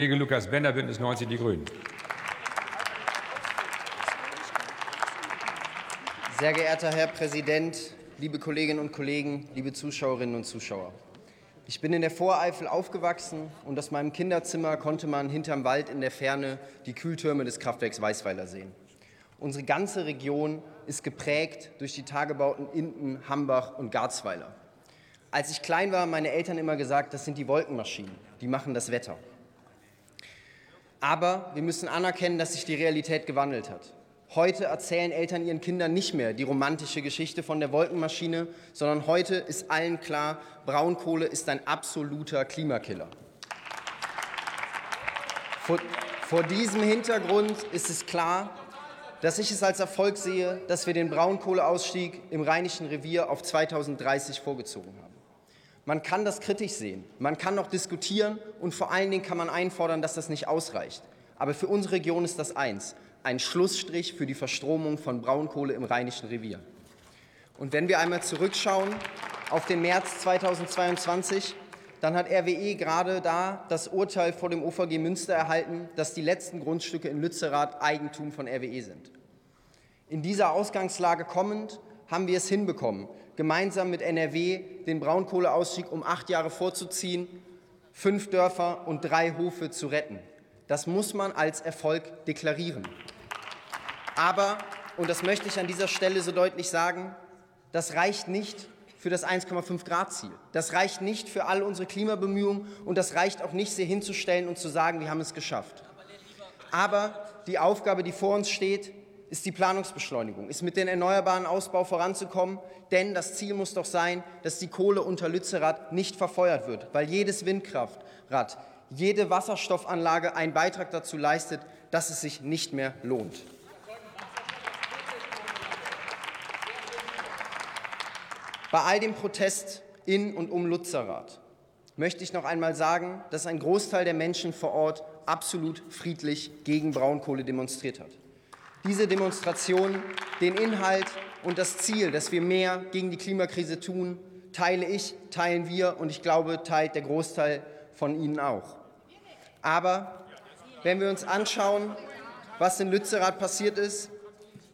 Kollege Lukas Bender, Bündnis 90 Die Grünen. Sehr geehrter Herr Präsident, liebe Kolleginnen und Kollegen, liebe Zuschauerinnen und Zuschauer. Ich bin in der Voreifel aufgewachsen und aus meinem Kinderzimmer konnte man hinterm Wald in der Ferne die Kühltürme des Kraftwerks Weißweiler sehen. Unsere ganze Region ist geprägt durch die Tagebauten Inden, Hambach und Garzweiler. Als ich klein war, haben meine Eltern immer gesagt, das sind die Wolkenmaschinen, die machen das Wetter. Aber wir müssen anerkennen, dass sich die Realität gewandelt hat. Heute erzählen Eltern ihren Kindern nicht mehr die romantische Geschichte von der Wolkenmaschine, sondern heute ist allen klar, Braunkohle ist ein absoluter Klimakiller. Vor, vor diesem Hintergrund ist es klar, dass ich es als Erfolg sehe, dass wir den Braunkohleausstieg im Rheinischen Revier auf 2030 vorgezogen haben. Man kann das kritisch sehen, man kann noch diskutieren und vor allen Dingen kann man einfordern, dass das nicht ausreicht. Aber für unsere Region ist das eins, ein Schlussstrich für die Verstromung von Braunkohle im Rheinischen Revier. Und wenn wir einmal zurückschauen auf den März 2022, dann hat RWE gerade da das Urteil vor dem OVG Münster erhalten, dass die letzten Grundstücke in Lützerath Eigentum von RWE sind. In dieser Ausgangslage kommend haben wir es hinbekommen, gemeinsam mit NRW den Braunkohleausstieg um acht Jahre vorzuziehen, fünf Dörfer und drei Hofe zu retten. Das muss man als Erfolg deklarieren. Aber, und das möchte ich an dieser Stelle so deutlich sagen, das reicht nicht für das 1,5 Grad Ziel. Das reicht nicht für all unsere Klimabemühungen und das reicht auch nicht, sie hinzustellen und zu sagen, wir haben es geschafft. Aber die Aufgabe, die vor uns steht, ist die Planungsbeschleunigung, ist mit dem erneuerbaren Ausbau voranzukommen, denn das Ziel muss doch sein, dass die Kohle unter Lützerath nicht verfeuert wird, weil jedes Windkraftrad, jede Wasserstoffanlage einen Beitrag dazu leistet, dass es sich nicht mehr lohnt. Bei all dem Protest in und um Lützerath möchte ich noch einmal sagen, dass ein Großteil der Menschen vor Ort absolut friedlich gegen Braunkohle demonstriert hat diese Demonstration den Inhalt und das Ziel, dass wir mehr gegen die Klimakrise tun, teile ich, teilen wir und ich glaube, teilt der Großteil von Ihnen auch. Aber wenn wir uns anschauen, was in Lützerath passiert ist,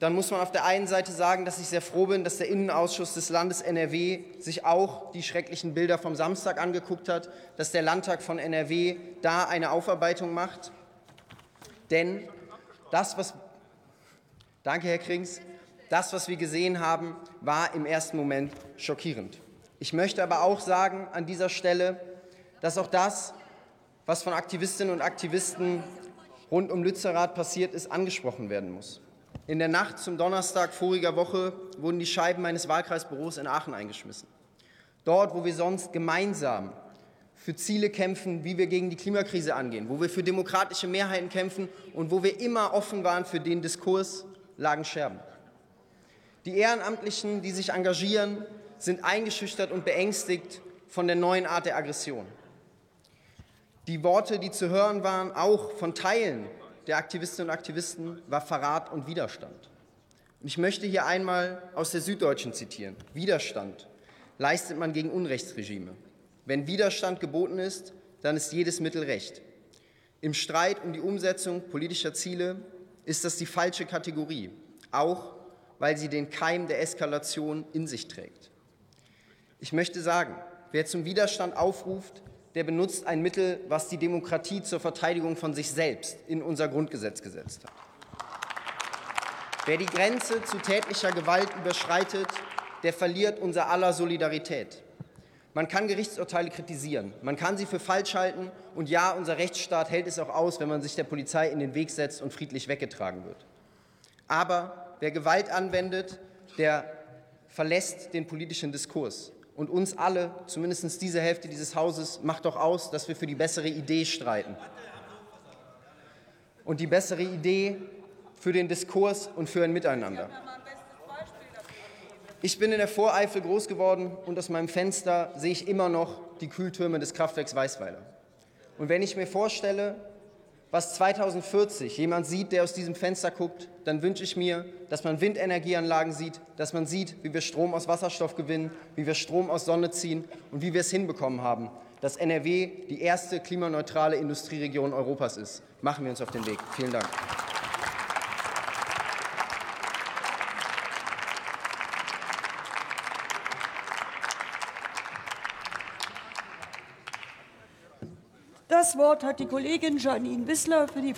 dann muss man auf der einen Seite sagen, dass ich sehr froh bin, dass der Innenausschuss des Landes NRW sich auch die schrecklichen Bilder vom Samstag angeguckt hat, dass der Landtag von NRW da eine Aufarbeitung macht. Denn das, was Danke, Herr Krings. Das, was wir gesehen haben, war im ersten Moment schockierend. Ich möchte aber auch sagen an dieser Stelle, dass auch das, was von Aktivistinnen und Aktivisten rund um Lützerath passiert ist, angesprochen werden muss. In der Nacht zum Donnerstag voriger Woche wurden die Scheiben meines Wahlkreisbüros in Aachen eingeschmissen. Dort, wo wir sonst gemeinsam für Ziele kämpfen, wie wir gegen die Klimakrise angehen, wo wir für demokratische Mehrheiten kämpfen und wo wir immer offen waren für den Diskurs, lagen Scherben. Die Ehrenamtlichen, die sich engagieren, sind eingeschüchtert und beängstigt von der neuen Art der Aggression. Die Worte, die zu hören waren, auch von Teilen der Aktivistinnen und Aktivisten, war Verrat und Widerstand. ich möchte hier einmal aus der Süddeutschen zitieren. Widerstand leistet man gegen Unrechtsregime. Wenn Widerstand geboten ist, dann ist jedes Mittel recht. Im Streit um die Umsetzung politischer Ziele ist das die falsche Kategorie, auch weil sie den Keim der Eskalation in sich trägt. Ich möchte sagen, wer zum Widerstand aufruft, der benutzt ein Mittel, was die Demokratie zur Verteidigung von sich selbst in unser Grundgesetz gesetzt hat. Wer die Grenze zu tätlicher Gewalt überschreitet, der verliert unser aller Solidarität. Man kann Gerichtsurteile kritisieren, man kann sie für falsch halten und ja, unser Rechtsstaat hält es auch aus, wenn man sich der Polizei in den Weg setzt und friedlich weggetragen wird. Aber wer Gewalt anwendet, der verlässt den politischen Diskurs. Und uns alle, zumindest diese Hälfte dieses Hauses, macht doch aus, dass wir für die bessere Idee streiten. Und die bessere Idee für den Diskurs und für ein Miteinander. Ich bin in der Voreifel groß geworden und aus meinem Fenster sehe ich immer noch die Kühltürme des Kraftwerks Weißweiler. Und wenn ich mir vorstelle, was 2040 jemand sieht, der aus diesem Fenster guckt, dann wünsche ich mir, dass man Windenergieanlagen sieht, dass man sieht, wie wir Strom aus Wasserstoff gewinnen, wie wir Strom aus Sonne ziehen und wie wir es hinbekommen haben, dass NRW die erste klimaneutrale Industrieregion Europas ist. Machen wir uns auf den Weg. Vielen Dank. Das Wort hat die Kollegin Janine Wissler für die